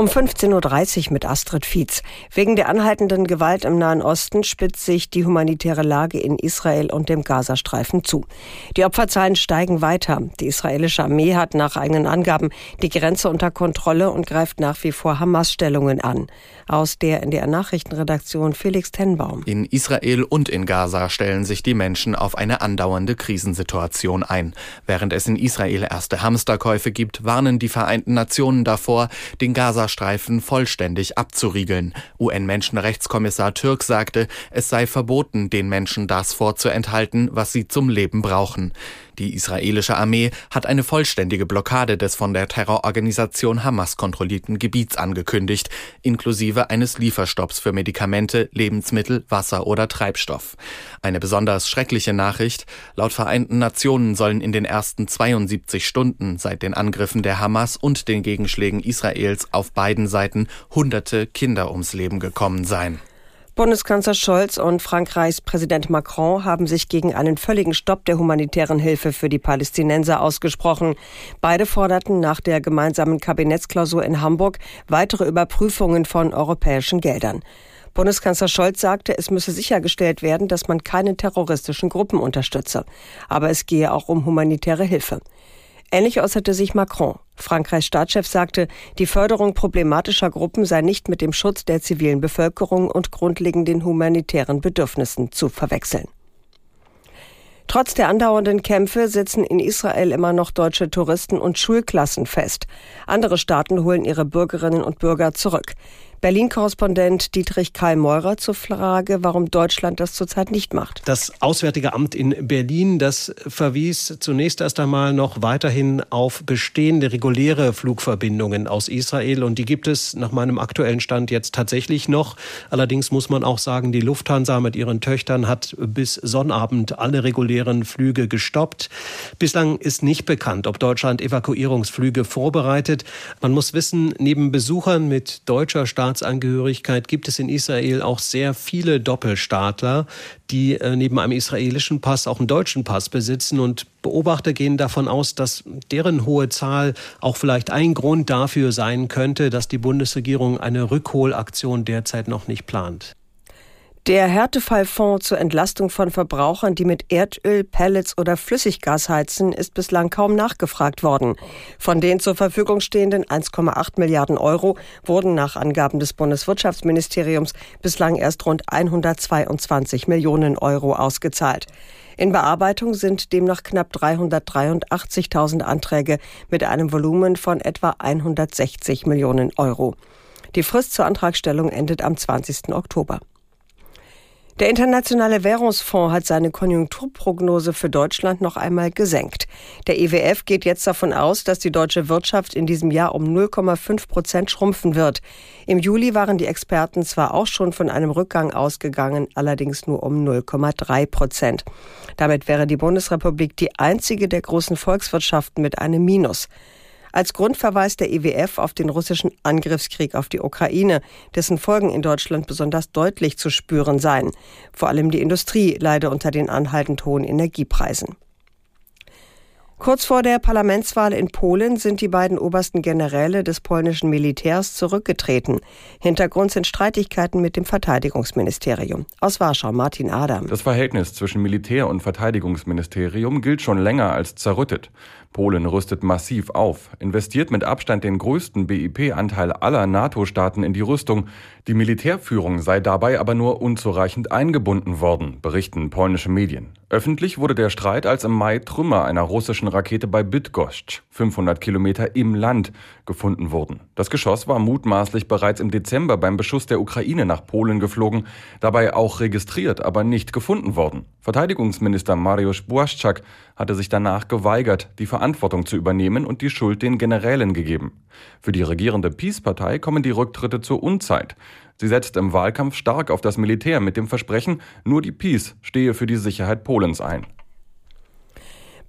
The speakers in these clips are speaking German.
Um 15.30 Uhr mit Astrid Fietz. Wegen der anhaltenden Gewalt im Nahen Osten spitzt sich die humanitäre Lage in Israel und dem Gazastreifen zu. Die Opferzahlen steigen weiter. Die israelische Armee hat nach eigenen Angaben die Grenze unter Kontrolle und greift nach wie vor Hamas-Stellungen an. Aus der NDR Nachrichtenredaktion Felix Tenbaum. In Israel und in Gaza stellen sich die Menschen auf eine andauernde Krisensituation ein. Während es in Israel erste Hamsterkäufe gibt, warnen die Vereinten Nationen davor, den Gaza Gazastreifen vollständig abzuriegeln. UN-Menschenrechtskommissar Türk sagte, es sei verboten, den Menschen das vorzuenthalten, was sie zum Leben brauchen. Die israelische Armee hat eine vollständige Blockade des von der Terrororganisation Hamas kontrollierten Gebiets angekündigt, inklusive eines Lieferstopps für Medikamente, Lebensmittel, Wasser oder Treibstoff. Eine besonders schreckliche Nachricht. Laut Vereinten Nationen sollen in den ersten 72 Stunden seit den Angriffen der Hamas und den Gegenschlägen Israels auf beiden Seiten hunderte Kinder ums Leben gekommen sein. Bundeskanzler Scholz und Frankreichs Präsident Macron haben sich gegen einen völligen Stopp der humanitären Hilfe für die Palästinenser ausgesprochen. Beide forderten nach der gemeinsamen Kabinettsklausur in Hamburg weitere Überprüfungen von europäischen Geldern. Bundeskanzler Scholz sagte, es müsse sichergestellt werden, dass man keine terroristischen Gruppen unterstütze. Aber es gehe auch um humanitäre Hilfe. Ähnlich äußerte sich Macron. Frankreichs Staatschef sagte, die Förderung problematischer Gruppen sei nicht mit dem Schutz der zivilen Bevölkerung und grundlegenden humanitären Bedürfnissen zu verwechseln. Trotz der andauernden Kämpfe sitzen in Israel immer noch deutsche Touristen und Schulklassen fest. Andere Staaten holen ihre Bürgerinnen und Bürger zurück. Berlin-Korrespondent Dietrich Karl Meurer zur Frage, warum Deutschland das zurzeit nicht macht. Das Auswärtige Amt in Berlin, das verwies zunächst erst einmal noch weiterhin auf bestehende reguläre Flugverbindungen aus Israel und die gibt es nach meinem aktuellen Stand jetzt tatsächlich noch. Allerdings muss man auch sagen, die Lufthansa mit ihren Töchtern hat bis Sonnabend alle regulären Flüge gestoppt. Bislang ist nicht bekannt, ob Deutschland Evakuierungsflüge vorbereitet. Man muss wissen, neben Besuchern mit deutscher Staat Staatsangehörigkeit gibt es in Israel auch sehr viele Doppelstaatler, die äh, neben einem israelischen Pass auch einen deutschen Pass besitzen. Und Beobachter gehen davon aus, dass deren hohe Zahl auch vielleicht ein Grund dafür sein könnte, dass die Bundesregierung eine Rückholaktion derzeit noch nicht plant. Der Härtefallfonds zur Entlastung von Verbrauchern, die mit Erdöl, Pellets oder Flüssiggas heizen, ist bislang kaum nachgefragt worden. Von den zur Verfügung stehenden 1,8 Milliarden Euro wurden nach Angaben des Bundeswirtschaftsministeriums bislang erst rund 122 Millionen Euro ausgezahlt. In Bearbeitung sind demnach knapp 383.000 Anträge mit einem Volumen von etwa 160 Millionen Euro. Die Frist zur Antragstellung endet am 20. Oktober. Der Internationale Währungsfonds hat seine Konjunkturprognose für Deutschland noch einmal gesenkt. Der IWF geht jetzt davon aus, dass die deutsche Wirtschaft in diesem Jahr um 0,5 Prozent schrumpfen wird. Im Juli waren die Experten zwar auch schon von einem Rückgang ausgegangen, allerdings nur um 0,3 Prozent. Damit wäre die Bundesrepublik die einzige der großen Volkswirtschaften mit einem Minus. Als Grund verweist der IWF auf den russischen Angriffskrieg auf die Ukraine, dessen Folgen in Deutschland besonders deutlich zu spüren seien. Vor allem die Industrie leide unter den anhaltend hohen Energiepreisen. Kurz vor der Parlamentswahl in Polen sind die beiden obersten Generäle des polnischen Militärs zurückgetreten. Hintergrund sind Streitigkeiten mit dem Verteidigungsministerium. Aus Warschau, Martin Adam. Das Verhältnis zwischen Militär und Verteidigungsministerium gilt schon länger als zerrüttet. Polen rüstet massiv auf, investiert mit Abstand den größten BIP-Anteil aller NATO-Staaten in die Rüstung. Die Militärführung sei dabei aber nur unzureichend eingebunden worden, berichten polnische Medien. Öffentlich wurde der Streit, als im Mai Trümmer einer russischen Rakete bei Bydgoszcz, 500 Kilometer im Land, gefunden wurden. Das Geschoss war mutmaßlich bereits im Dezember beim Beschuss der Ukraine nach Polen geflogen, dabei auch registriert, aber nicht gefunden worden. Verteidigungsminister Mariusz Błaszczak hatte sich danach geweigert, die Verantwortung zu übernehmen und die Schuld den Generälen gegeben. Für die regierende Peace-Partei kommen die Rücktritte zur Unzeit. Sie setzt im Wahlkampf stark auf das Militär mit dem Versprechen, nur die Peace stehe für die Sicherheit Polens ein.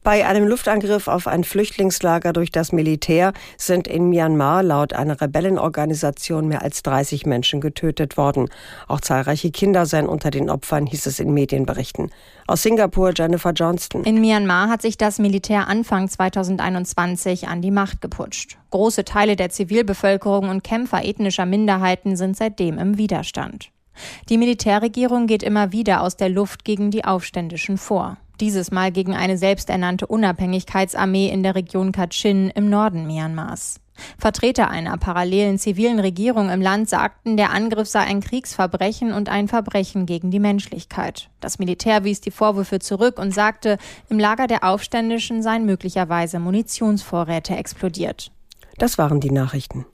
Bei einem Luftangriff auf ein Flüchtlingslager durch das Militär sind in Myanmar laut einer Rebellenorganisation mehr als 30 Menschen getötet worden. Auch zahlreiche Kinder seien unter den Opfern, hieß es in Medienberichten. Aus Singapur Jennifer Johnston. In Myanmar hat sich das Militär Anfang 2021 an die Macht geputscht. Große Teile der Zivilbevölkerung und Kämpfer ethnischer Minderheiten sind seitdem im Widerstand. Die Militärregierung geht immer wieder aus der Luft gegen die Aufständischen vor dieses Mal gegen eine selbsternannte Unabhängigkeitsarmee in der Region Kachin im Norden Myanmars. Vertreter einer parallelen zivilen Regierung im Land sagten, der Angriff sei ein Kriegsverbrechen und ein Verbrechen gegen die Menschlichkeit. Das Militär wies die Vorwürfe zurück und sagte, im Lager der Aufständischen seien möglicherweise Munitionsvorräte explodiert. Das waren die Nachrichten.